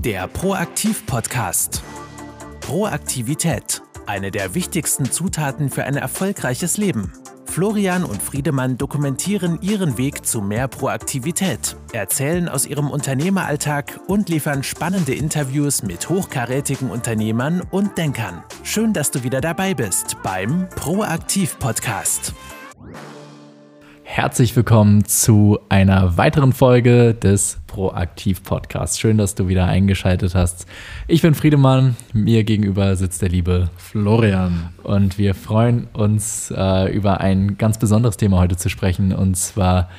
Der Proaktiv-Podcast. Proaktivität. Eine der wichtigsten Zutaten für ein erfolgreiches Leben. Florian und Friedemann dokumentieren ihren Weg zu mehr Proaktivität, erzählen aus ihrem Unternehmeralltag und liefern spannende Interviews mit hochkarätigen Unternehmern und Denkern. Schön, dass du wieder dabei bist beim Proaktiv-Podcast. Herzlich willkommen zu einer weiteren Folge des Proaktiv Podcasts. Schön, dass du wieder eingeschaltet hast. Ich bin Friedemann, mir gegenüber sitzt der liebe Florian und wir freuen uns äh, über ein ganz besonderes Thema heute zu sprechen und zwar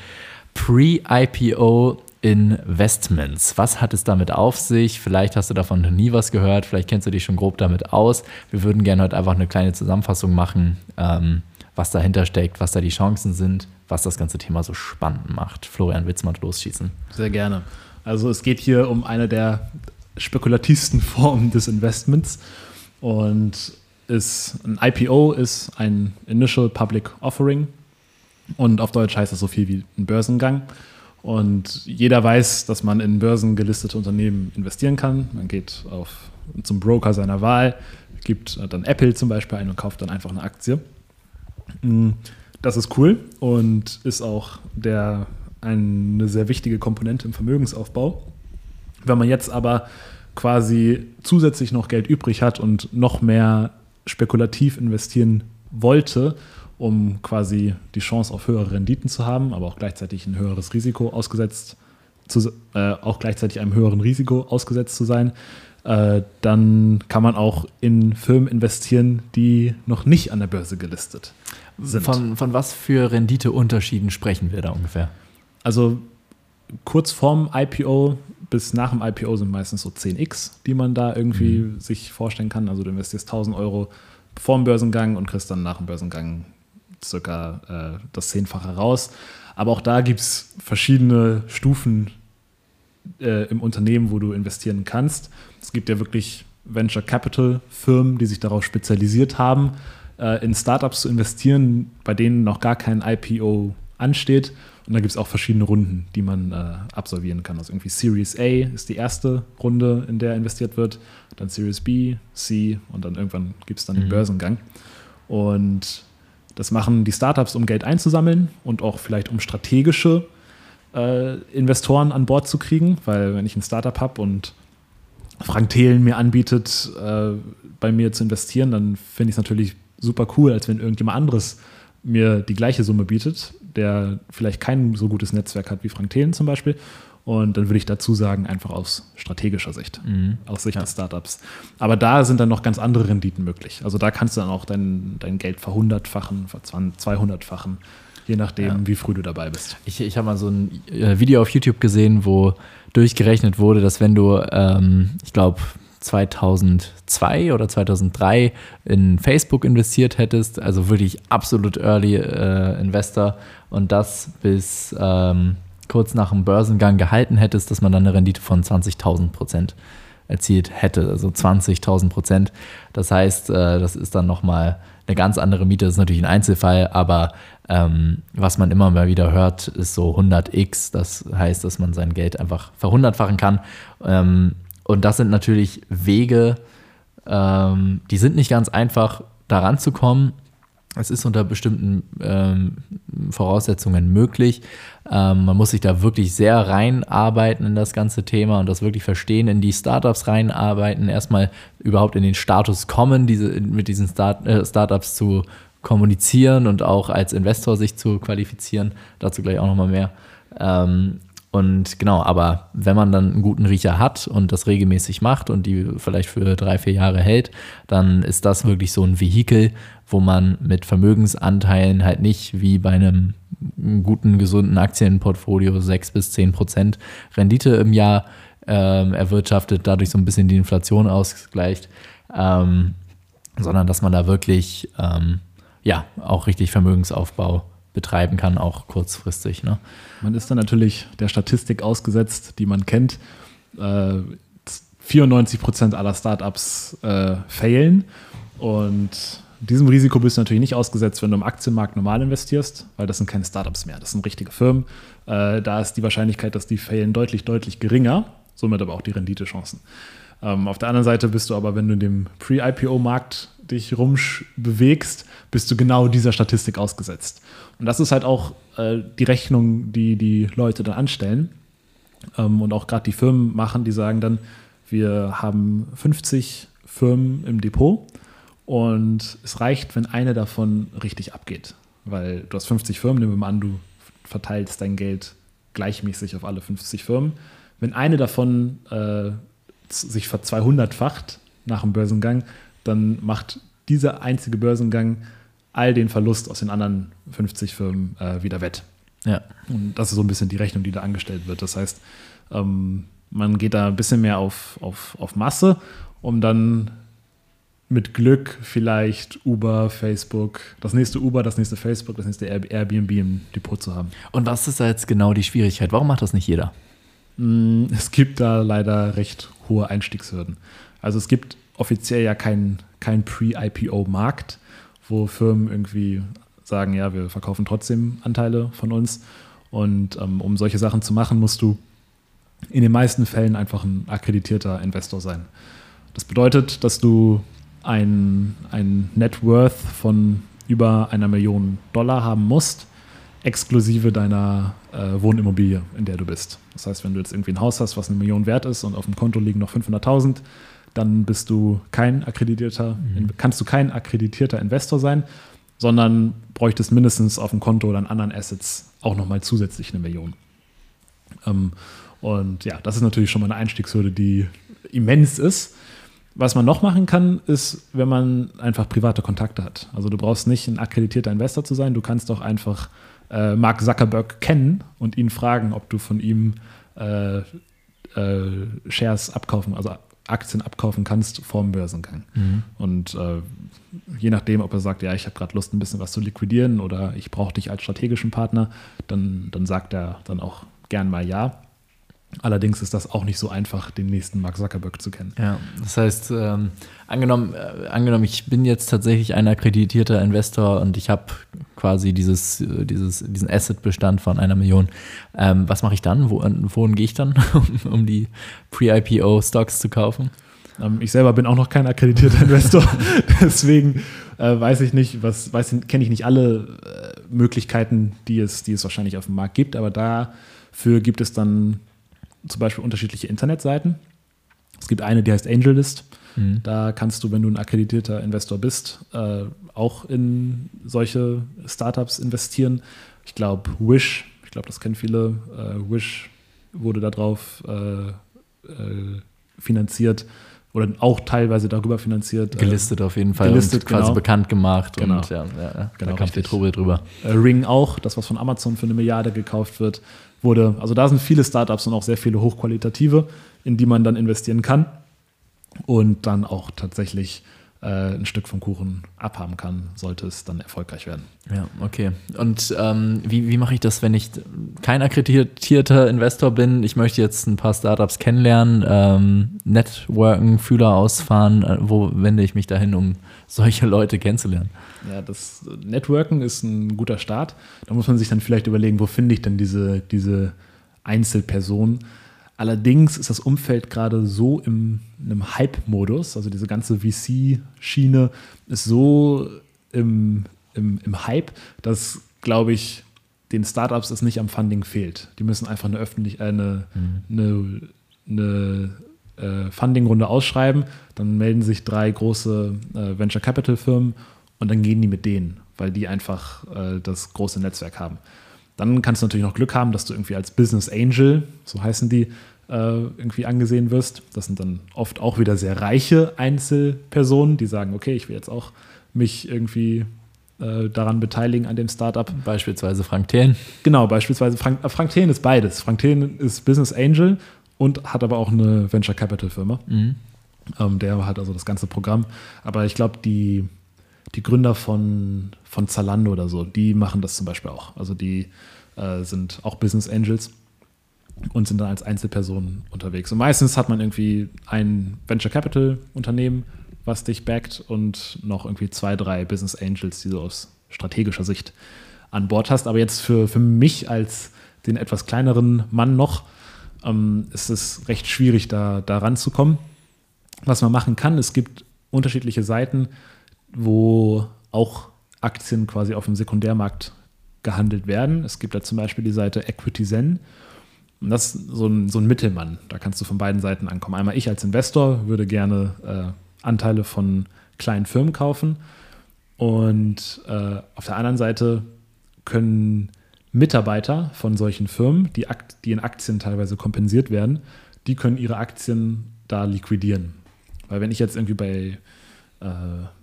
Pre-IPO Investments. Was hat es damit auf sich? Vielleicht hast du davon noch nie was gehört, vielleicht kennst du dich schon grob damit aus. Wir würden gerne heute einfach eine kleine Zusammenfassung machen. Ähm, was dahinter steckt, was da die Chancen sind, was das ganze Thema so spannend macht. Florian, willst du mal losschießen? Sehr gerne. Also es geht hier um eine der spekulativsten Formen des Investments und ist ein IPO ist ein Initial Public Offering und auf Deutsch heißt das so viel wie ein Börsengang. Und jeder weiß, dass man in börsengelistete Unternehmen investieren kann. Man geht auf, zum Broker seiner Wahl, gibt dann Apple zum Beispiel ein und kauft dann einfach eine Aktie. Mm, das ist cool und ist auch der, eine sehr wichtige Komponente im Vermögensaufbau. Wenn man jetzt aber quasi zusätzlich noch Geld übrig hat und noch mehr spekulativ investieren wollte, um quasi die Chance auf höhere Renditen zu haben, aber auch gleichzeitig ein höheres Risiko ausgesetzt zu, äh, auch gleichzeitig einem höheren Risiko ausgesetzt zu sein, äh, dann kann man auch in Firmen investieren, die noch nicht an der Börse gelistet sind. Von, von was für Renditeunterschieden sprechen wir da ungefähr? Also kurz vorm IPO bis nach dem IPO sind meistens so 10x, die man da irgendwie mhm. sich vorstellen kann. Also du investierst 1000 Euro vor dem Börsengang und kriegst dann nach dem Börsengang circa äh, das Zehnfache raus. Aber auch da gibt es verschiedene Stufen äh, im Unternehmen, wo du investieren kannst. Es gibt ja wirklich Venture Capital Firmen, die sich darauf spezialisiert haben, äh, in Startups zu investieren, bei denen noch gar kein IPO ansteht. Und da gibt es auch verschiedene Runden, die man äh, absolvieren kann. Also irgendwie Series A ist die erste Runde, in der investiert wird, dann Series B, C und dann irgendwann gibt es dann mhm. den Börsengang. Und das machen die Startups, um Geld einzusammeln und auch vielleicht um strategische äh, Investoren an Bord zu kriegen, weil wenn ich ein Startup habe und Frank Thelen mir anbietet, äh, bei mir zu investieren, dann finde ich es natürlich super cool, als wenn irgendjemand anderes mir die gleiche Summe bietet, der vielleicht kein so gutes Netzwerk hat wie Frank Thelen zum Beispiel. Und dann würde ich dazu sagen, einfach aus strategischer Sicht, mhm. aus Sicht ja. des Startups. Aber da sind dann noch ganz andere Renditen möglich. Also da kannst du dann auch dein, dein Geld verhundertfachen, verzweihundertfachen, je nachdem, ja. wie früh du dabei bist. Ich, ich habe mal so ein äh, Video auf YouTube gesehen, wo durchgerechnet wurde, dass wenn du, ähm, ich glaube, 2002 oder 2003 in Facebook investiert hättest, also wirklich absolut Early äh, Investor und das bis ähm, kurz nach dem Börsengang gehalten hättest, dass man dann eine Rendite von 20.000 Prozent erzielt hätte, also 20.000 Prozent. Das heißt, äh, das ist dann nochmal eine ganz andere Miete, das ist natürlich ein Einzelfall, aber ähm, was man immer mal wieder hört, ist so 100x, das heißt, dass man sein Geld einfach verhundertfachen kann. Ähm, und das sind natürlich Wege, ähm, die sind nicht ganz einfach, daran zu kommen. Es ist unter bestimmten ähm, Voraussetzungen möglich. Ähm, man muss sich da wirklich sehr reinarbeiten in das ganze Thema und das wirklich verstehen, in die Startups reinarbeiten, erstmal überhaupt in den Status kommen, diese, mit diesen Start, äh, Startups zu kommunizieren und auch als Investor sich zu qualifizieren. Dazu gleich auch nochmal mehr. Ähm, und genau, aber wenn man dann einen guten Riecher hat und das regelmäßig macht und die vielleicht für drei, vier Jahre hält, dann ist das wirklich so ein Vehikel, wo man mit Vermögensanteilen halt nicht wie bei einem guten, gesunden Aktienportfolio sechs bis zehn Prozent Rendite im Jahr ähm, erwirtschaftet, dadurch so ein bisschen die Inflation ausgleicht, ähm, sondern dass man da wirklich ähm, ja auch richtig Vermögensaufbau betreiben kann, auch kurzfristig. Ne? Man ist dann natürlich der Statistik ausgesetzt, die man kennt. Äh, 94 Prozent aller Startups äh, failen und diesem Risiko bist du natürlich nicht ausgesetzt, wenn du im Aktienmarkt normal investierst, weil das sind keine Startups mehr, das sind richtige Firmen. Äh, da ist die Wahrscheinlichkeit, dass die failen, deutlich, deutlich geringer. somit aber auch die Renditechancen. Ähm, auf der anderen Seite bist du aber, wenn du in dem Pre-IPO-Markt dich rumbewegst, bist du genau dieser Statistik ausgesetzt. Und das ist halt auch äh, die Rechnung, die die Leute dann anstellen ähm, und auch gerade die Firmen machen, die sagen dann, wir haben 50 Firmen im Depot und es reicht, wenn eine davon richtig abgeht. Weil du hast 50 Firmen, nehmen wir mal an, du verteilst dein Geld gleichmäßig auf alle 50 Firmen. Wenn eine davon äh, sich ver 200-facht nach dem Börsengang, dann macht dieser einzige Börsengang all den Verlust aus den anderen 50 Firmen äh, wieder wett. Ja. Und das ist so ein bisschen die Rechnung, die da angestellt wird. Das heißt, ähm, man geht da ein bisschen mehr auf, auf, auf Masse, um dann mit Glück vielleicht Uber, Facebook, das nächste Uber, das nächste Facebook, das nächste Airbnb im Depot zu haben. Und was ist da jetzt genau die Schwierigkeit? Warum macht das nicht jeder? Mm, es gibt da leider recht hohe Einstiegshürden. Also es gibt offiziell ja keinen kein Pre-IPO-Markt, wo Firmen irgendwie sagen, ja, wir verkaufen trotzdem Anteile von uns. Und ähm, um solche Sachen zu machen, musst du in den meisten Fällen einfach ein akkreditierter Investor sein. Das bedeutet, dass du ein, ein Net Worth von über einer Million Dollar haben musst, exklusive deiner äh, Wohnimmobilie, in der du bist. Das heißt, wenn du jetzt irgendwie ein Haus hast, was eine Million wert ist und auf dem Konto liegen noch 500.000, dann bist du kein akkreditierter, mhm. kannst du kein akkreditierter Investor sein, sondern bräuchtest mindestens auf dem Konto oder an anderen Assets auch nochmal zusätzlich eine Million. Ähm, und ja, das ist natürlich schon mal eine Einstiegshürde, die immens ist. Was man noch machen kann, ist, wenn man einfach private Kontakte hat. Also du brauchst nicht ein akkreditierter Investor zu sein, du kannst doch einfach äh, Mark Zuckerberg kennen und ihn fragen, ob du von ihm äh, äh, Shares abkaufen, also Aktien abkaufen kannst vor dem Börsengang. Mhm. Und äh, je nachdem, ob er sagt, ja, ich habe gerade Lust, ein bisschen was zu liquidieren oder ich brauche dich als strategischen Partner, dann, dann sagt er dann auch gern mal ja. Allerdings ist das auch nicht so einfach, den nächsten Mark Zuckerberg zu kennen. Ja, das heißt, ähm, angenommen, äh, angenommen, ich bin jetzt tatsächlich ein akkreditierter Investor und ich habe quasi dieses, äh, dieses, diesen Asset-Bestand von einer Million. Ähm, was mache ich dann? Wo, wohin gehe ich dann, um, um die Pre-IPO-Stocks zu kaufen? Ähm, ich selber bin auch noch kein akkreditierter Investor, deswegen äh, weiß ich nicht, was kenne ich nicht alle äh, Möglichkeiten, die es, die es wahrscheinlich auf dem Markt gibt, aber dafür gibt es dann zum Beispiel unterschiedliche Internetseiten. Es gibt eine, die heißt AngelList. Mhm. Da kannst du, wenn du ein akkreditierter Investor bist, äh, auch in solche Startups investieren. Ich glaube, Wish, ich glaube, das kennen viele, äh, Wish wurde darauf äh, äh, finanziert oder auch teilweise darüber finanziert. Äh, gelistet auf jeden Fall gelistet, und quasi genau. bekannt gemacht genau. und ja, ja genau, da kam viel Trubel drüber. Äh, Ring auch, das was von Amazon für eine Milliarde gekauft wird wurde. Also da sind viele Startups und auch sehr viele hochqualitative, in die man dann investieren kann und dann auch tatsächlich ein Stück vom Kuchen abhaben kann, sollte es dann erfolgreich werden. Ja, okay. Und ähm, wie, wie mache ich das, wenn ich kein akkreditierter Investor bin? Ich möchte jetzt ein paar Startups kennenlernen, ähm, Networken, Fühler ausfahren. Äh, wo wende ich mich dahin, um solche Leute kennenzulernen? Ja, das Networken ist ein guter Start. Da muss man sich dann vielleicht überlegen, wo finde ich denn diese, diese Einzelperson? Allerdings ist das Umfeld gerade so im, in einem Hype-Modus, also diese ganze VC-Schiene ist so im, im, im Hype, dass, glaube ich, den Startups es nicht am Funding fehlt. Die müssen einfach eine öffentlich äh, eine, mhm. eine, eine äh, Funding-Runde ausschreiben, dann melden sich drei große äh, Venture Capital Firmen und dann gehen die mit denen, weil die einfach äh, das große Netzwerk haben. Dann kannst du natürlich noch Glück haben, dass du irgendwie als Business Angel, so heißen die, äh, irgendwie angesehen wirst. Das sind dann oft auch wieder sehr reiche Einzelpersonen, die sagen, okay, ich will jetzt auch mich irgendwie äh, daran beteiligen an dem Startup. Beispielsweise Frank Thelen. Genau, beispielsweise Frank, äh, Frank Thelen ist beides. Frank Thelen ist Business Angel und hat aber auch eine Venture Capital Firma. Mhm. Ähm, der hat also das ganze Programm. Aber ich glaube, die die Gründer von, von Zalando oder so, die machen das zum Beispiel auch. Also die äh, sind auch Business Angels und sind dann als Einzelpersonen unterwegs. Und meistens hat man irgendwie ein Venture Capital Unternehmen, was dich backt und noch irgendwie zwei, drei Business Angels, die du aus strategischer Sicht an Bord hast. Aber jetzt für, für mich als den etwas kleineren Mann noch, ähm, ist es recht schwierig, da, da ranzukommen. Was man machen kann, es gibt unterschiedliche Seiten, wo auch Aktien quasi auf dem Sekundärmarkt gehandelt werden. Es gibt da zum Beispiel die Seite Equity Zen. Und das ist so ein, so ein Mittelmann. Da kannst du von beiden Seiten ankommen. Einmal ich als Investor würde gerne äh, Anteile von kleinen Firmen kaufen. Und äh, auf der anderen Seite können Mitarbeiter von solchen Firmen, die, die in Aktien teilweise kompensiert werden, die können ihre Aktien da liquidieren. Weil wenn ich jetzt irgendwie bei, äh,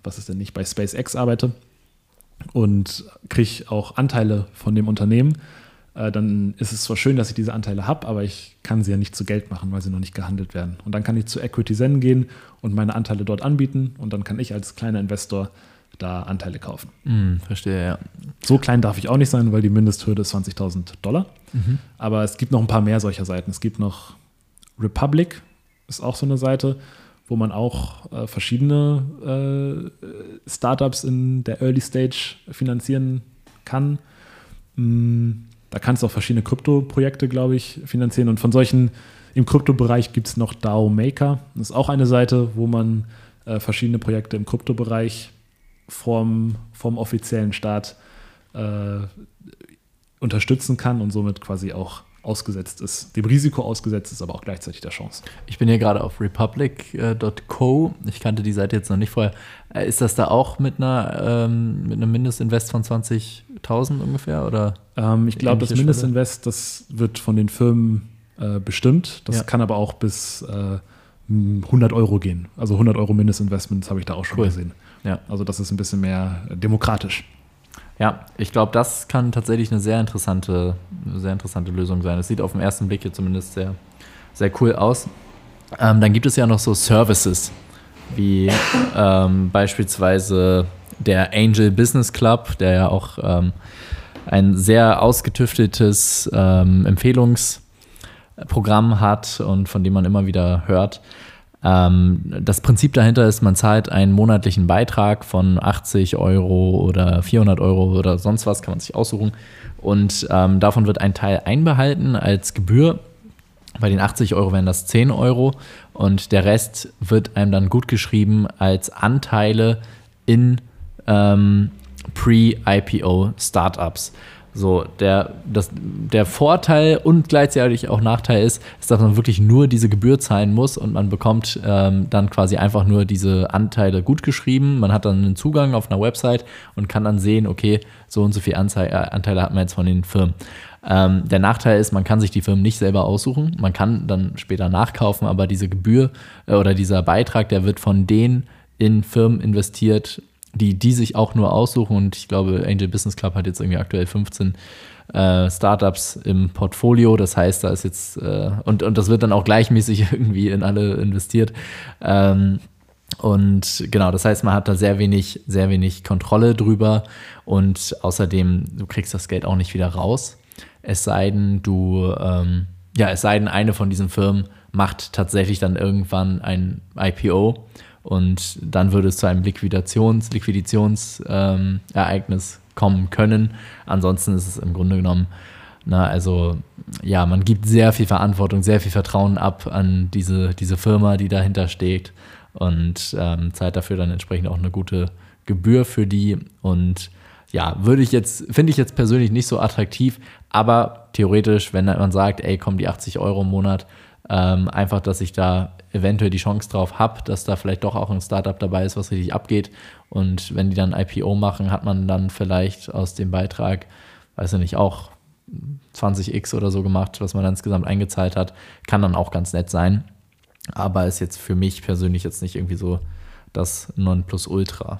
was ist denn nicht, bei SpaceX arbeite und kriege auch Anteile von dem Unternehmen, äh, dann ist es zwar schön, dass ich diese Anteile habe, aber ich kann sie ja nicht zu Geld machen, weil sie noch nicht gehandelt werden. Und dann kann ich zu Equity Zen gehen und meine Anteile dort anbieten und dann kann ich als kleiner Investor da Anteile kaufen. Mm, verstehe, ja. So klein darf ich auch nicht sein, weil die Mindesthürde ist 20.000 Dollar. Mhm. Aber es gibt noch ein paar mehr solcher Seiten. Es gibt noch Republic, ist auch so eine Seite, wo man auch äh, verschiedene äh, Startups in der Early Stage finanzieren kann. Mm, da kannst du auch verschiedene Krypto-Projekte, glaube ich, finanzieren. Und von solchen im Kryptobereich gibt es noch DAO Maker. Das ist auch eine Seite, wo man äh, verschiedene Projekte im Kryptobereich vom, vom offiziellen Staat äh, unterstützen kann und somit quasi auch ausgesetzt ist, dem Risiko ausgesetzt ist, aber auch gleichzeitig der Chance. Ich bin hier gerade auf republic.co. Ich kannte die Seite jetzt noch nicht vorher. Äh, ist das da auch mit einer ähm, mit einem Mindestinvest von 20.000 ungefähr oder? Ähm, ich glaube, das Mindestinvest, das wird von den Firmen äh, bestimmt. Das ja. kann aber auch bis äh, 100 Euro gehen. Also 100 Euro Mindestinvestments habe ich da auch schon cool. gesehen. Ja. Also das ist ein bisschen mehr demokratisch. Ja, ich glaube, das kann tatsächlich eine sehr interessante, sehr interessante Lösung sein. Es sieht auf den ersten Blick hier zumindest sehr, sehr cool aus. Ähm, dann gibt es ja noch so Services, wie ähm, beispielsweise der Angel Business Club, der ja auch ähm, ein sehr ausgetüftetes ähm, Empfehlungsprogramm hat und von dem man immer wieder hört. Ähm, das Prinzip dahinter ist, man zahlt einen monatlichen Beitrag von 80 Euro oder 400 Euro oder sonst was, kann man sich aussuchen. Und ähm, davon wird ein Teil einbehalten als Gebühr. Bei den 80 Euro wären das 10 Euro und der Rest wird einem dann gut geschrieben als Anteile in ähm, Pre-IPO-Startups. So, der, das, der Vorteil und gleichzeitig auch Nachteil ist, ist, dass man wirklich nur diese Gebühr zahlen muss und man bekommt ähm, dann quasi einfach nur diese Anteile gut geschrieben. Man hat dann einen Zugang auf einer Website und kann dann sehen, okay, so und so viele Anzei äh, Anteile hat man jetzt von den Firmen. Ähm, der Nachteil ist, man kann sich die Firmen nicht selber aussuchen. Man kann dann später nachkaufen, aber diese Gebühr äh, oder dieser Beitrag, der wird von denen in Firmen investiert, die die sich auch nur aussuchen. Und ich glaube, Angel Business Club hat jetzt irgendwie aktuell 15 äh, Startups im Portfolio. Das heißt, da ist jetzt, äh, und, und das wird dann auch gleichmäßig irgendwie in alle investiert. Ähm, und genau, das heißt, man hat da sehr wenig, sehr wenig Kontrolle drüber. Und außerdem, du kriegst das Geld auch nicht wieder raus. Es sei denn, du, ähm, ja, es sei denn, eine von diesen Firmen macht tatsächlich dann irgendwann ein IPO und dann würde es zu einem Liquidations, Liquiditionsereignis ähm, kommen können. Ansonsten ist es im Grunde genommen, na, also ja, man gibt sehr viel Verantwortung, sehr viel Vertrauen ab an diese, diese Firma, die dahinter steht und ähm, zahlt dafür dann entsprechend auch eine gute Gebühr für die. Und ja, würde ich jetzt, finde ich jetzt persönlich nicht so attraktiv, aber theoretisch, wenn man sagt, ey, komm, die 80 Euro im Monat, ähm, einfach, dass ich da eventuell die Chance drauf habe, dass da vielleicht doch auch ein Startup dabei ist, was richtig abgeht. Und wenn die dann IPO machen, hat man dann vielleicht aus dem Beitrag, weiß ich nicht, auch 20x oder so gemacht, was man dann insgesamt eingezahlt hat. Kann dann auch ganz nett sein. Aber ist jetzt für mich persönlich jetzt nicht irgendwie so das Nonplusultra.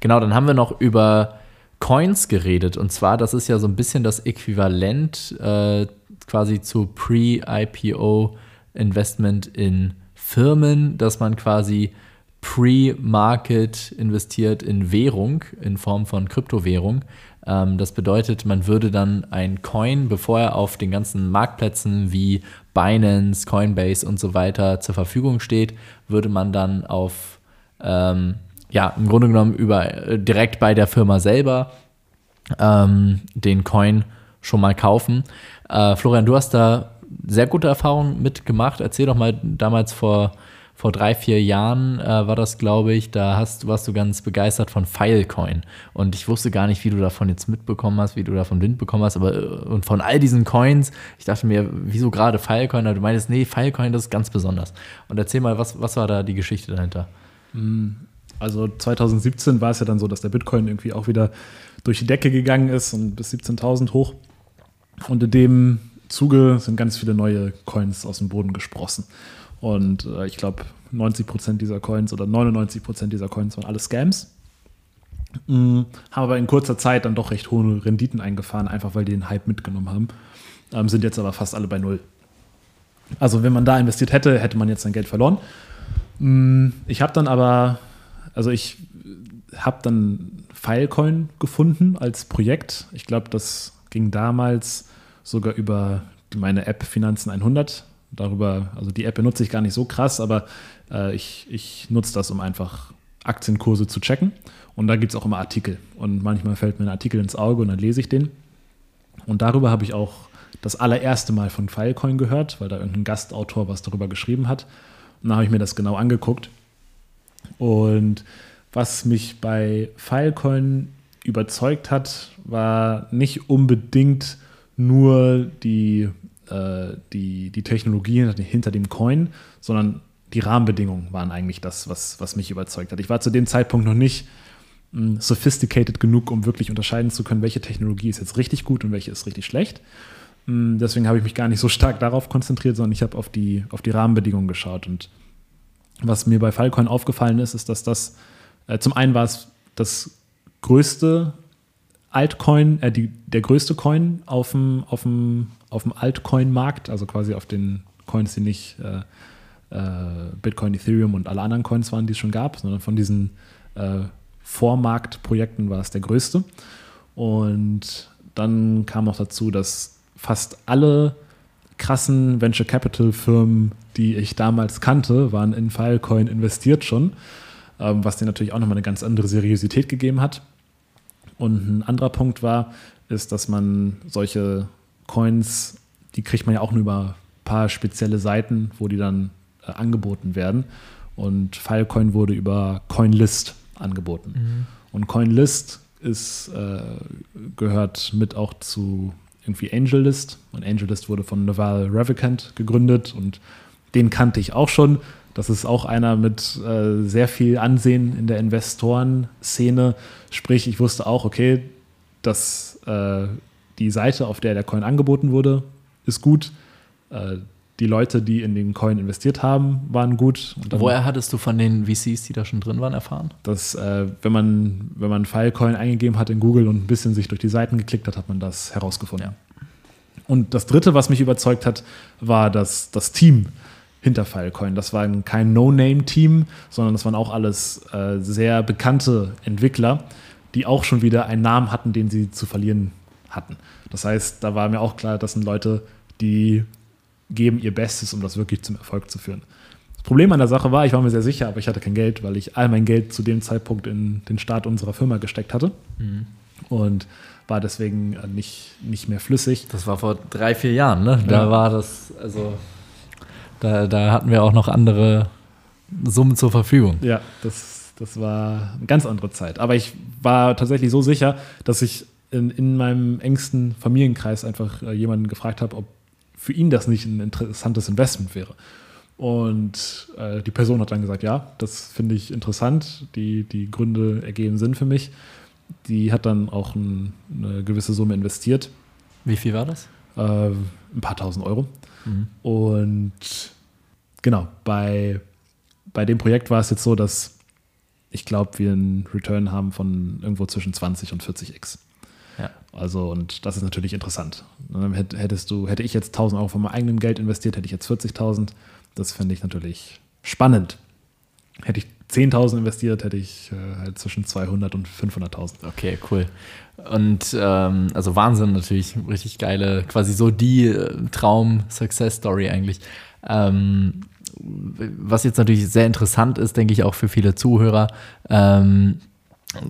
Genau, dann haben wir noch über Coins geredet. Und zwar, das ist ja so ein bisschen das Äquivalent äh, quasi zu Pre-IPO-Investment in Firmen, dass man quasi Pre-Market investiert in Währung, in Form von Kryptowährung. Ähm, das bedeutet, man würde dann ein Coin, bevor er auf den ganzen Marktplätzen wie Binance, Coinbase und so weiter zur Verfügung steht, würde man dann auf, ähm, ja, im Grunde genommen über, äh, direkt bei der Firma selber ähm, den Coin schon mal kaufen. Äh, Florian, du hast da sehr gute Erfahrungen mitgemacht. Erzähl doch mal damals vor vor drei, vier Jahren äh, war das, glaube ich, da hast, warst du ganz begeistert von Filecoin. Und ich wusste gar nicht, wie du davon jetzt mitbekommen hast, wie du davon Wind bekommen hast, aber äh, und von all diesen Coins, ich dachte mir, wieso gerade Filecoin? Aber du meinst, nee, Filecoin, das ist ganz besonders. Und erzähl mal, was, was war da die Geschichte dahinter? Hm, also 2017 war es ja dann so, dass der Bitcoin irgendwie auch wieder durch die Decke gegangen ist und bis 17.000 hoch. Und in dem Zuge sind ganz viele neue Coins aus dem Boden gesprossen. Und äh, ich glaube, 90 Prozent dieser Coins oder 99 Prozent dieser Coins waren alle Scams. Mhm. Haben aber in kurzer Zeit dann doch recht hohe Renditen eingefahren, einfach weil die den Hype mitgenommen haben. Ähm, sind jetzt aber fast alle bei Null. Also, wenn man da investiert hätte, hätte man jetzt sein Geld verloren. Mhm. Ich habe dann aber, also ich habe dann Filecoin gefunden als Projekt. Ich glaube, das ging damals sogar über meine App Finanzen 100 darüber, also die App benutze ich gar nicht so krass, aber äh, ich, ich nutze das, um einfach Aktienkurse zu checken. Und da gibt es auch immer Artikel. Und manchmal fällt mir ein Artikel ins Auge und dann lese ich den. Und darüber habe ich auch das allererste Mal von Filecoin gehört, weil da irgendein Gastautor was darüber geschrieben hat. Und dann habe ich mir das genau angeguckt. Und was mich bei Filecoin überzeugt hat, war nicht unbedingt nur die äh, die, die Technologie hinter dem Coin, sondern die Rahmenbedingungen waren eigentlich das, was, was mich überzeugt hat. Ich war zu dem Zeitpunkt noch nicht hm, sophisticated genug, um wirklich unterscheiden zu können, welche Technologie ist jetzt richtig gut und welche ist richtig schlecht. Hm, deswegen habe ich mich gar nicht so stark darauf konzentriert, sondern ich habe auf die, auf die Rahmenbedingungen geschaut. Und was mir bei Filecoin aufgefallen ist, ist, dass das äh, zum einen war es das größte Altcoin, äh, die, der größte Coin auf dem, auf dem, auf dem Altcoin-Markt, also quasi auf den Coins, die nicht äh, äh, Bitcoin, Ethereum und alle anderen Coins waren, die es schon gab, sondern von diesen äh, Vormarktprojekten war es der größte. Und dann kam auch dazu, dass fast alle krassen Venture Capital Firmen, die ich damals kannte, waren in Filecoin investiert schon, ähm, was dir natürlich auch nochmal eine ganz andere Seriosität gegeben hat. Und ein anderer Punkt war, ist, dass man solche Coins, die kriegt man ja auch nur über ein paar spezielle Seiten, wo die dann äh, angeboten werden. Und Filecoin wurde über CoinList angeboten. Mhm. Und CoinList ist, äh, gehört mit auch zu irgendwie AngelList. Und AngelList wurde von Naval Ravikant gegründet und den kannte ich auch schon. Das ist auch einer mit äh, sehr viel Ansehen in der Investorenszene. Sprich, ich wusste auch, okay, dass äh, die Seite, auf der der Coin angeboten wurde, ist gut. Äh, die Leute, die in den Coin investiert haben, waren gut. Woher hattest du von den VCs, die da schon drin waren, erfahren? Dass, äh, wenn man, wenn man Filecoin eingegeben hat in Google und ein bisschen sich durch die Seiten geklickt hat, hat man das herausgefunden. Ja. Und das dritte, was mich überzeugt hat, war das, das Team hinter Filecoin. Das war kein No-Name-Team, sondern das waren auch alles äh, sehr bekannte Entwickler, die auch schon wieder einen Namen hatten, den sie zu verlieren hatten. Das heißt, da war mir auch klar, das sind Leute, die geben ihr Bestes, um das wirklich zum Erfolg zu führen. Das Problem an der Sache war, ich war mir sehr sicher, aber ich hatte kein Geld, weil ich all mein Geld zu dem Zeitpunkt in den Start unserer Firma gesteckt hatte. Mhm. Und war deswegen nicht, nicht mehr flüssig. Das war vor drei, vier Jahren, ne? Da ja. war das, also da, da hatten wir auch noch andere Summen zur Verfügung. Ja, das, das war eine ganz andere Zeit. Aber ich war tatsächlich so sicher, dass ich in, in meinem engsten Familienkreis einfach äh, jemanden gefragt habe, ob für ihn das nicht ein interessantes Investment wäre. Und äh, die Person hat dann gesagt, ja, das finde ich interessant, die, die Gründe ergeben Sinn für mich. Die hat dann auch ein, eine gewisse Summe investiert. Wie viel war das? Äh, ein paar tausend Euro. Mhm. Und genau, bei, bei dem Projekt war es jetzt so, dass ich glaube, wir einen Return haben von irgendwo zwischen 20 und 40x. Ja. Also, und das ist natürlich interessant. Hättest du, hätte ich jetzt 1000 Euro von meinem eigenen Geld investiert, hätte ich jetzt 40.000. Das finde ich natürlich spannend. Hätte ich 10.000 investiert, hätte ich äh, halt zwischen 200 und 500.000. Okay, cool. Und ähm, also Wahnsinn natürlich, richtig geile, quasi so die äh, Traum-Success-Story eigentlich. Ähm, was jetzt natürlich sehr interessant ist, denke ich auch für viele Zuhörer, ähm,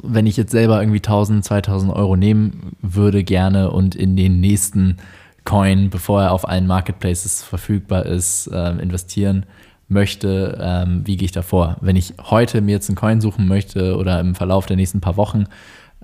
wenn ich jetzt selber irgendwie 1000, 2000 Euro nehmen würde gerne und in den nächsten Coin, bevor er auf allen Marketplaces verfügbar ist, äh, investieren möchte, ähm, wie gehe ich davor? Wenn ich heute mir jetzt einen Coin suchen möchte oder im Verlauf der nächsten paar Wochen,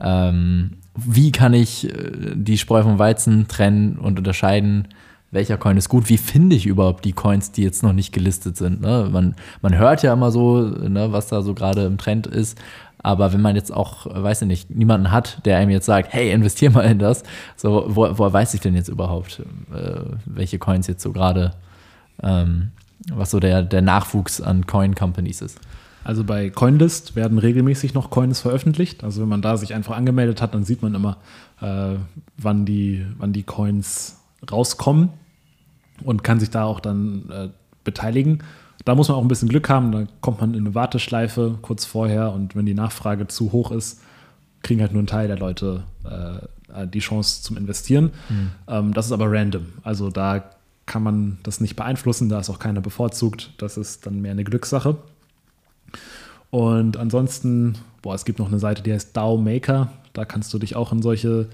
ähm, wie kann ich äh, die Spreu vom Weizen trennen und unterscheiden, welcher Coin ist gut? Wie finde ich überhaupt die Coins, die jetzt noch nicht gelistet sind? Ne? Man, man hört ja immer so, ne, was da so gerade im Trend ist. Aber wenn man jetzt auch, weiß ich nicht, niemanden hat, der einem jetzt sagt, hey, investier mal in das, so, wo, woher weiß ich denn jetzt überhaupt, äh, welche Coins jetzt so gerade, ähm, was so der, der Nachwuchs an Coin-Companies ist? Also bei Coinlist werden regelmäßig noch Coins veröffentlicht. Also wenn man da sich einfach angemeldet hat, dann sieht man immer, äh, wann, die, wann die Coins rauskommen und kann sich da auch dann äh, beteiligen. Da muss man auch ein bisschen Glück haben, da kommt man in eine Warteschleife kurz vorher und wenn die Nachfrage zu hoch ist, kriegen halt nur ein Teil der Leute äh, die Chance zum Investieren. Mhm. Ähm, das ist aber random. Also da kann man das nicht beeinflussen, da ist auch keiner bevorzugt. Das ist dann mehr eine Glückssache. Und ansonsten, boah, es gibt noch eine Seite, die heißt DAO Maker. Da kannst du dich auch in solche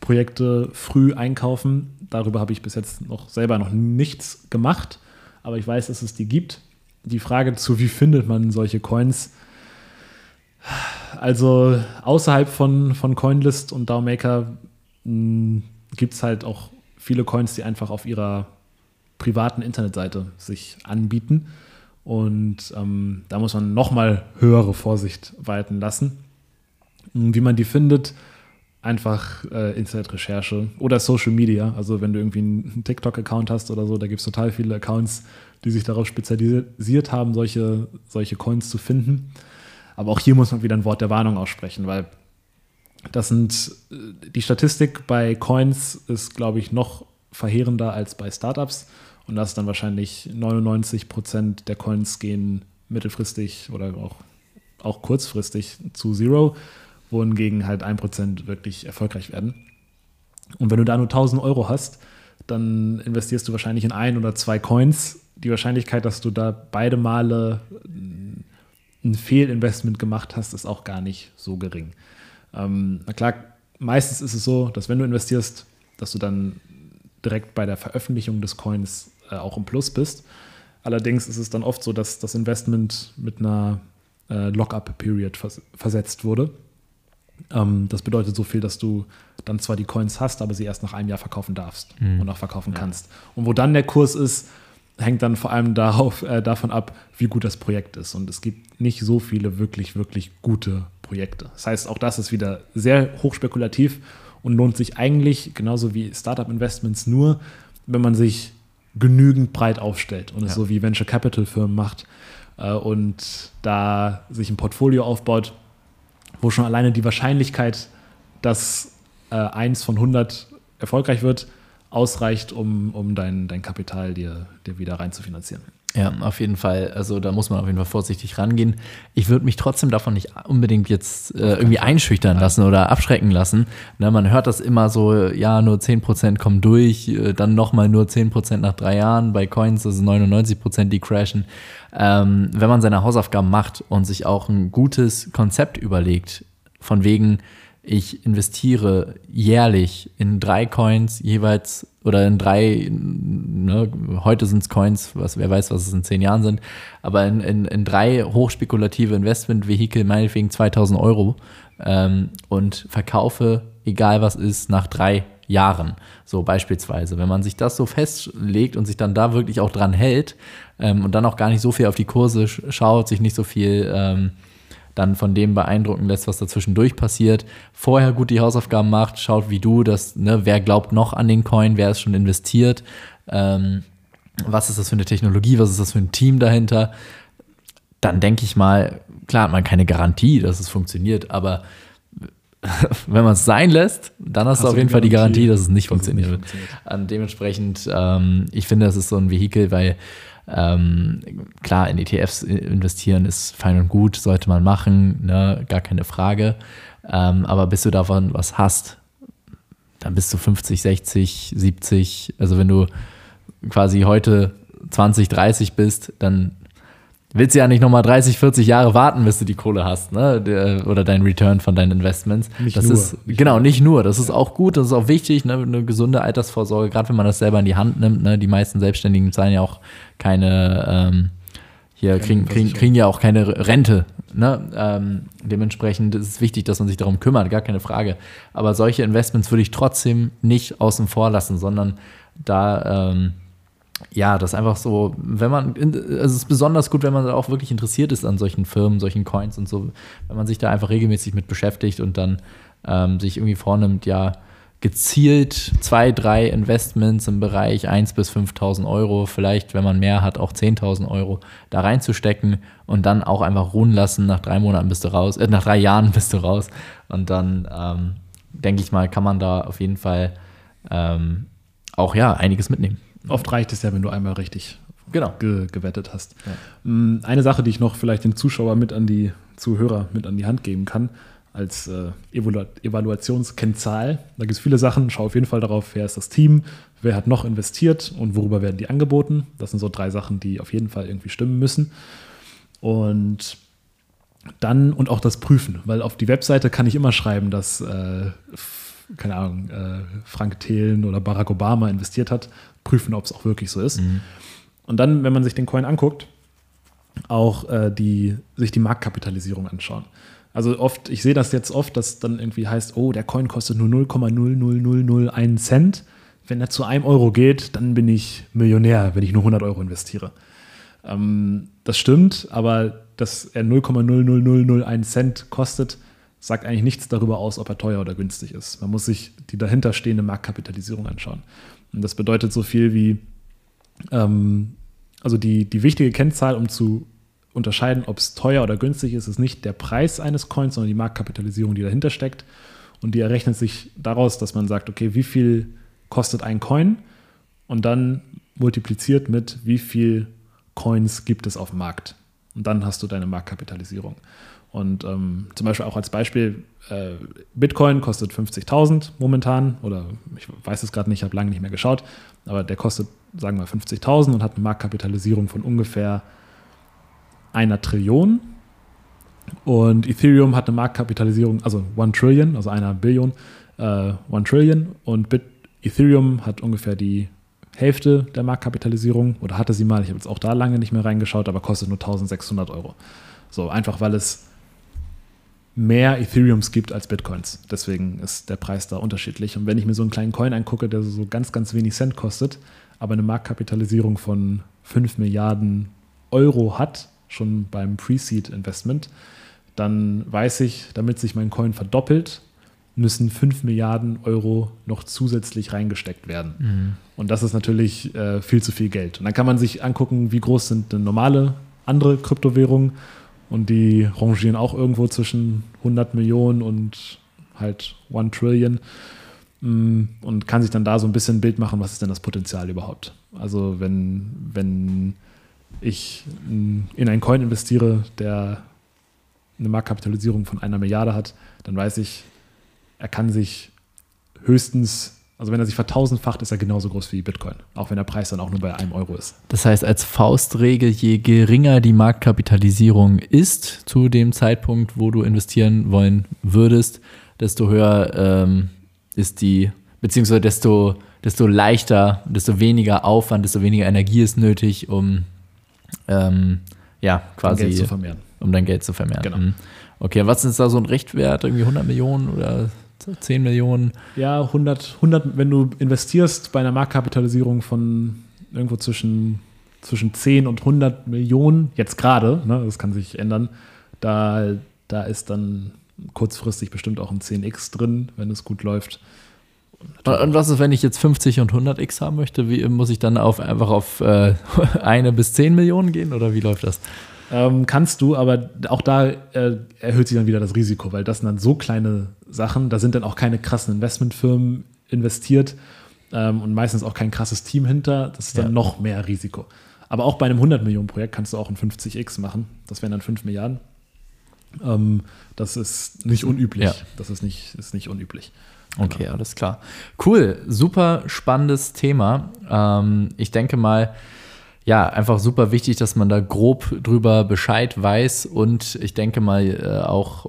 Projekte früh einkaufen. Darüber habe ich bis jetzt noch selber noch nichts gemacht, aber ich weiß, dass es die gibt. Die Frage zu, wie findet man solche Coins? Also außerhalb von, von Coinlist und DAO-Maker hm, gibt es halt auch viele Coins, die einfach auf ihrer privaten Internetseite sich anbieten. Und ähm, da muss man nochmal höhere Vorsicht walten lassen. Wie man die findet, einfach äh, Internetrecherche oder Social Media. Also wenn du irgendwie einen TikTok-Account hast oder so, da gibt es total viele Accounts, die sich darauf spezialisiert haben, solche, solche Coins zu finden. Aber auch hier muss man wieder ein Wort der Warnung aussprechen, weil das sind äh, die Statistik bei Coins ist, glaube ich, noch verheerender als bei Startups. Und das dann wahrscheinlich 99 Prozent der Coins gehen mittelfristig oder auch, auch kurzfristig zu Zero wohingegen halt 1% wirklich erfolgreich werden. Und wenn du da nur 1000 Euro hast, dann investierst du wahrscheinlich in ein oder zwei Coins. Die Wahrscheinlichkeit, dass du da beide Male ein Fehlinvestment gemacht hast, ist auch gar nicht so gering. Ähm, na klar, meistens ist es so, dass wenn du investierst, dass du dann direkt bei der Veröffentlichung des Coins äh, auch im Plus bist. Allerdings ist es dann oft so, dass das Investment mit einer äh, Lock-up-Period vers versetzt wurde. Ähm, das bedeutet so viel, dass du dann zwar die Coins hast, aber sie erst nach einem Jahr verkaufen darfst mhm. und auch verkaufen ja. kannst. Und wo dann der Kurs ist, hängt dann vor allem darauf, äh, davon ab, wie gut das Projekt ist. Und es gibt nicht so viele wirklich, wirklich gute Projekte. Das heißt, auch das ist wieder sehr hochspekulativ und lohnt sich eigentlich genauso wie Startup-Investments nur, wenn man sich genügend breit aufstellt und es so wie Venture Capital Firmen macht äh, und da sich ein Portfolio aufbaut, wo schon alleine die Wahrscheinlichkeit, dass äh, eins von 100 erfolgreich wird, ausreicht, um, um dein, dein Kapital dir, dir wieder rein zu finanzieren. Ja, auf jeden Fall. Also da muss man auf jeden Fall vorsichtig rangehen. Ich würde mich trotzdem davon nicht unbedingt jetzt äh, irgendwie einschüchtern lassen oder abschrecken lassen. Na, man hört das immer so, ja, nur 10% kommen durch, äh, dann nochmal nur 10% nach drei Jahren. Bei Coins ist es 99%, die crashen. Ähm, wenn man seine Hausaufgaben macht und sich auch ein gutes Konzept überlegt, von wegen, ich investiere jährlich in drei Coins jeweils oder in drei, ne, heute sind es Coins, was, wer weiß, was es in zehn Jahren sind, aber in, in, in drei hochspekulative Investmentvehikel, meinetwegen 2000 Euro ähm, und verkaufe, egal was ist, nach drei Jahren. So beispielsweise. Wenn man sich das so festlegt und sich dann da wirklich auch dran hält ähm, und dann auch gar nicht so viel auf die Kurse schaut, sich nicht so viel ähm, dann von dem beeindrucken lässt, was dazwischendurch passiert. Vorher gut die Hausaufgaben macht, schaut wie du das, ne, wer glaubt noch an den Coin, wer ist schon investiert, ähm, was ist das für eine Technologie, was ist das für ein Team dahinter. Dann denke ich mal, klar hat man keine Garantie, dass es funktioniert, aber wenn man es sein lässt, dann hast, hast du auf jeden Fall die Garantie, dass es nicht funktioniert. Nicht funktioniert. dementsprechend, ähm, ich finde, das ist so ein Vehikel, weil ähm, klar, in ETFs investieren ist fein und gut, sollte man machen, ne? gar keine Frage. Ähm, aber bis du davon was hast, dann bist du 50, 60, 70. Also wenn du quasi heute 20, 30 bist, dann willst du ja nicht nochmal 30, 40 Jahre warten, bis du die Kohle hast, ne? Der, oder dein Return von deinen Investments. Nicht das nur, ist nicht genau nicht nur. Das ist auch gut, das ist auch wichtig, ne? Eine gesunde Altersvorsorge, gerade wenn man das selber in die Hand nimmt. Ne? Die meisten Selbstständigen zahlen ja auch keine, ähm, hier kriegen, kriegen, kriegen ja auch keine Rente. Ne? Ähm, dementsprechend ist es wichtig, dass man sich darum kümmert, gar keine Frage. Aber solche Investments würde ich trotzdem nicht außen vor lassen, sondern da ähm, ja, das ist einfach so, wenn man, also es ist besonders gut, wenn man auch wirklich interessiert ist an solchen Firmen, solchen Coins und so, wenn man sich da einfach regelmäßig mit beschäftigt und dann ähm, sich irgendwie vornimmt, ja, gezielt zwei, drei Investments im Bereich 1.000 bis 5.000 Euro, vielleicht, wenn man mehr hat, auch 10.000 Euro da reinzustecken und dann auch einfach ruhen lassen. Nach drei Monaten bist du raus, äh, nach drei Jahren bist du raus. Und dann, ähm, denke ich mal, kann man da auf jeden Fall ähm, auch ja einiges mitnehmen. Oft reicht es ja, wenn du einmal richtig Genau. ge gewettet hast. Mm, Eine Sache, die ich noch vielleicht den Zuschauer mit an die Zuhörer mit an die Hand geben kann, als äh, Evalu Evaluationskennzahl. Da gibt es viele Sachen. Schau auf jeden Fall darauf, wer ist das Team, wer hat noch investiert und worüber werden die angeboten. Das sind so drei Sachen, die auf jeden Fall irgendwie stimmen müssen. Und dann und auch das Prüfen, weil auf die Webseite kann ich immer schreiben, dass, äh, keine Ahnung, äh, Frank Thelen oder Barack Obama investiert hat. Prüfen, ob es auch wirklich so ist. Und dann, wenn man sich den Coin anguckt, auch äh, die, sich die Marktkapitalisierung anschauen. Also oft, ich sehe das jetzt oft, dass dann irgendwie heißt, oh, der Coin kostet nur 0,00001 Cent. Wenn er zu einem Euro geht, dann bin ich Millionär, wenn ich nur 100 Euro investiere. Ähm, das stimmt, aber dass er 0,00001 Cent kostet, sagt eigentlich nichts darüber aus, ob er teuer oder günstig ist. Man muss sich die dahinterstehende Marktkapitalisierung anschauen. Und das bedeutet so viel wie, ähm, also die, die wichtige Kennzahl, um zu unterscheiden, ob es teuer oder günstig ist, ist nicht der Preis eines Coins, sondern die Marktkapitalisierung, die dahinter steckt. Und die errechnet sich daraus, dass man sagt, okay, wie viel kostet ein Coin? Und dann multipliziert mit, wie viel Coins gibt es auf dem Markt. Und dann hast du deine Marktkapitalisierung. Und ähm, zum Beispiel auch als Beispiel, äh, Bitcoin kostet 50.000 momentan, oder ich weiß es gerade nicht, ich habe lange nicht mehr geschaut, aber der kostet, sagen wir, 50.000 und hat eine Marktkapitalisierung von ungefähr einer Trillion. Und Ethereum hat eine Marktkapitalisierung, also 1 Trillion, also einer Billion, äh, 1 Trillion. Und Bit Ethereum hat ungefähr die Hälfte der Marktkapitalisierung, oder hatte sie mal, ich habe jetzt auch da lange nicht mehr reingeschaut, aber kostet nur 1600 Euro. So, einfach weil es mehr Ethereums gibt als Bitcoins. Deswegen ist der Preis da unterschiedlich. Und wenn ich mir so einen kleinen Coin angucke, der so ganz, ganz wenig Cent kostet, aber eine Marktkapitalisierung von 5 Milliarden Euro hat, schon beim Pre-Seed-Investment, dann weiß ich, damit sich mein Coin verdoppelt, müssen 5 Milliarden Euro noch zusätzlich reingesteckt werden. Und das ist natürlich äh, viel zu viel Geld. Und dann kann man sich angucken, wie groß sind denn normale andere Kryptowährungen. Und die rangieren auch irgendwo zwischen 100 Millionen und halt 1 Trillion. Mm, Und kann sich dann da so ein bisschen ein Bild machen, was ist denn das Potenzial überhaupt. Also wenn, wenn ich in einen Coin investiere, der eine Marktkapitalisierung von einer Milliarde hat, dann weiß ich, er kann sich höchstens, also wenn er sich vertausendfacht, ist er genauso groß wie Bitcoin. Auch wenn der Preis dann auch nur bei einem Euro ist. Das heißt, als Faustregel, je geringer die Marktkapitalisierung ist zu dem Zeitpunkt, wo du investieren wollen würdest, desto höher ähm, ist die, beziehungsweise desto, desto leichter, desto weniger Aufwand, desto weniger Energie ist nötig, um ähm, ja, quasi Geld zu vermehren. um dein Geld zu vermehren. Genau. Mhm. Okay, was ist da so ein Richtwert? Irgendwie 100 Millionen oder 10 Millionen? Ja, 100, 100, wenn du investierst bei einer Marktkapitalisierung von irgendwo zwischen, zwischen 10 und 100 Millionen, jetzt gerade, ne, das kann sich ändern, da, da ist dann kurzfristig bestimmt auch ein 10x drin, wenn es gut läuft. Und was ist, wenn ich jetzt 50 und 100x haben möchte? Wie muss ich dann auf, einfach auf äh, eine bis 10 Millionen gehen oder wie läuft das? Ähm, kannst du, aber auch da äh, erhöht sich dann wieder das Risiko, weil das sind dann so kleine Sachen, da sind dann auch keine krassen Investmentfirmen investiert ähm, und meistens auch kein krasses Team hinter. Das ist dann Ja. noch mehr Risiko. Aber auch bei einem 100-Millionen-Projekt kannst du auch ein 50x machen. Das wären dann 5 Milliarden. Ähm, das ist nicht unüblich. Ja. Das ist nicht, ist nicht unüblich. Okay, alles klar. Cool, super spannendes Thema. Ähm, ich denke mal, ja, einfach super wichtig, dass man da grob drüber Bescheid weiß und ich denke mal äh, auch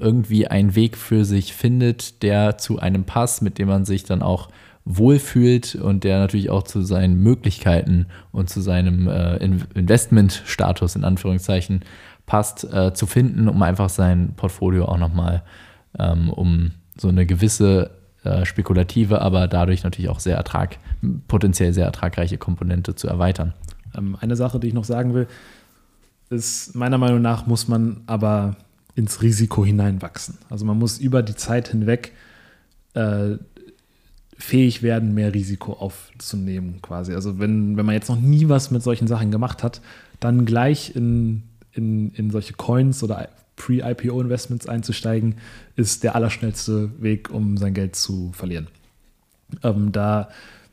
irgendwie einen Weg für sich findet, der zu einem passt, mit dem man sich dann auch wohlfühlt und der natürlich auch zu seinen Möglichkeiten und zu seinem äh, Investmentstatus in Anführungszeichen passt, äh, zu finden, um einfach sein Portfolio auch nochmal ähm, um so eine gewisse spekulative, aber dadurch natürlich auch sehr ertrag, potenziell sehr ertragreiche Komponente zu erweitern. Ähm, eine Sache, die ich noch sagen will, ist, meiner Meinung nach muss man aber ins Risiko hineinwachsen. Also man muss über die Zeit hinweg äh, fähig werden, mehr Risiko aufzunehmen, quasi. Also wenn, wenn man jetzt noch nie was mit solchen Sachen gemacht hat, dann gleich in, in, in solche Coins oder Pre-IPO-Investments einzusteigen, ist der allerschnellste Weg, um sein Geld zu verlieren. Ähm, da,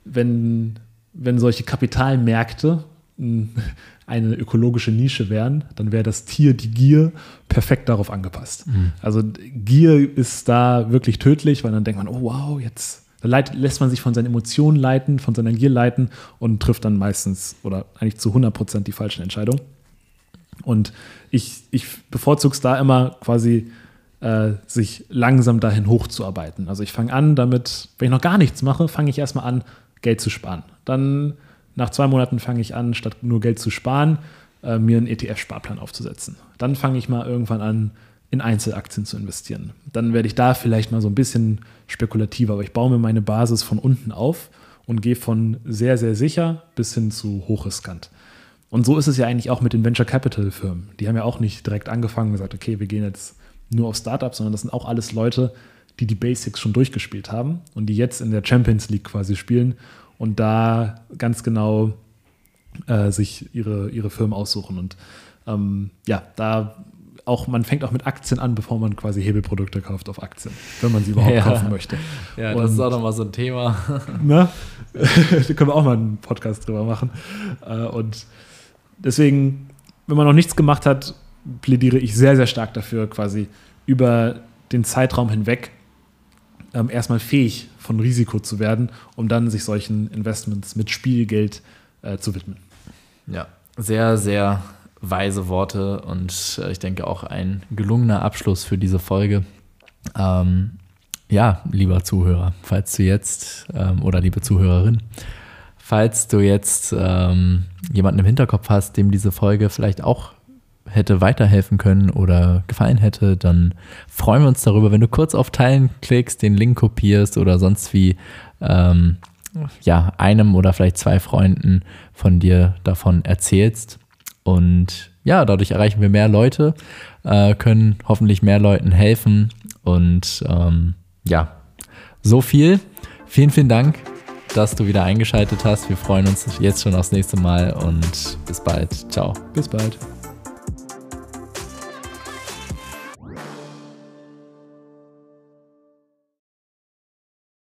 wenn, wenn solche Kapitalmärkte eine ökologische Nische wären, dann wäre das Tier, die Gier, perfekt darauf angepasst. Mhm. Also Gier ist da wirklich tödlich, weil dann denkt man, oh wow, jetzt lässt man sich von seinen Emotionen leiten, von seiner Gier leiten und trifft dann meistens oder eigentlich zu 100 Prozent die falschen Entscheidungen. Und ich, ich bevorzuge es da immer quasi, äh, sich langsam dahin hochzuarbeiten. Also ich fange an damit, wenn ich noch gar nichts mache, fange ich erstmal an, Geld zu sparen. Dann nach zwei Monaten fange ich an, statt nur Geld zu sparen, äh, mir einen ETF-Sparplan aufzusetzen. Dann fange ich mal irgendwann an, in Einzelaktien zu investieren. Dann werde ich da vielleicht mal so ein bisschen spekulativer, aber ich baue mir meine Basis von unten auf und gehe von sehr, sehr sicher bis hin zu hochriskant. Und so ist es ja eigentlich auch mit den Venture Capital Firmen. Die haben ja auch nicht direkt angefangen und gesagt, okay, wir gehen jetzt nur auf Startups, sondern das sind auch alles Leute, die die Basics schon durchgespielt haben und die jetzt in der Champions League quasi spielen und da ganz genau äh, sich ihre, ihre Firmen aussuchen. Und ähm, ja, da auch, man fängt auch mit Aktien an, bevor man quasi Hebelprodukte kauft auf Aktien, wenn man sie überhaupt ja. kaufen möchte. Ja, das und, ist auch nochmal so ein Thema. Ne? da können wir auch mal einen Podcast drüber machen. Äh, und deswegen, wenn man noch nichts gemacht hat, plädiere ich sehr, sehr stark dafür, quasi über den Zeitraum hinweg ähm, erstmal fähig von Risiko zu werden, um dann sich solchen Investments mit Spielgeld äh, zu widmen. Ja, sehr, sehr weise Worte und äh, ich denke auch ein gelungener Abschluss für diese Folge. Ähm, ja, lieber Zuhörer, falls du jetzt ähm, oder liebe Zuhörerin, falls du jetzt ähm, jemanden im Hinterkopf hast, dem diese Folge vielleicht auch hätte weiterhelfen können oder gefallen hätte, dann freuen wir uns darüber, wenn du kurz auf Teilen klickst, den Link kopierst oder sonst wie ähm, ja, einem oder vielleicht zwei Freunden von dir davon erzählst. Und ja, dadurch erreichen wir mehr Leute, äh, können hoffentlich mehr Leuten helfen. Und ähm, ja, so viel. Vielen, vielen Dank, dass du wieder eingeschaltet hast. Wir freuen uns jetzt schon aufs nächste Mal und bis bald. Ciao. Bis bald.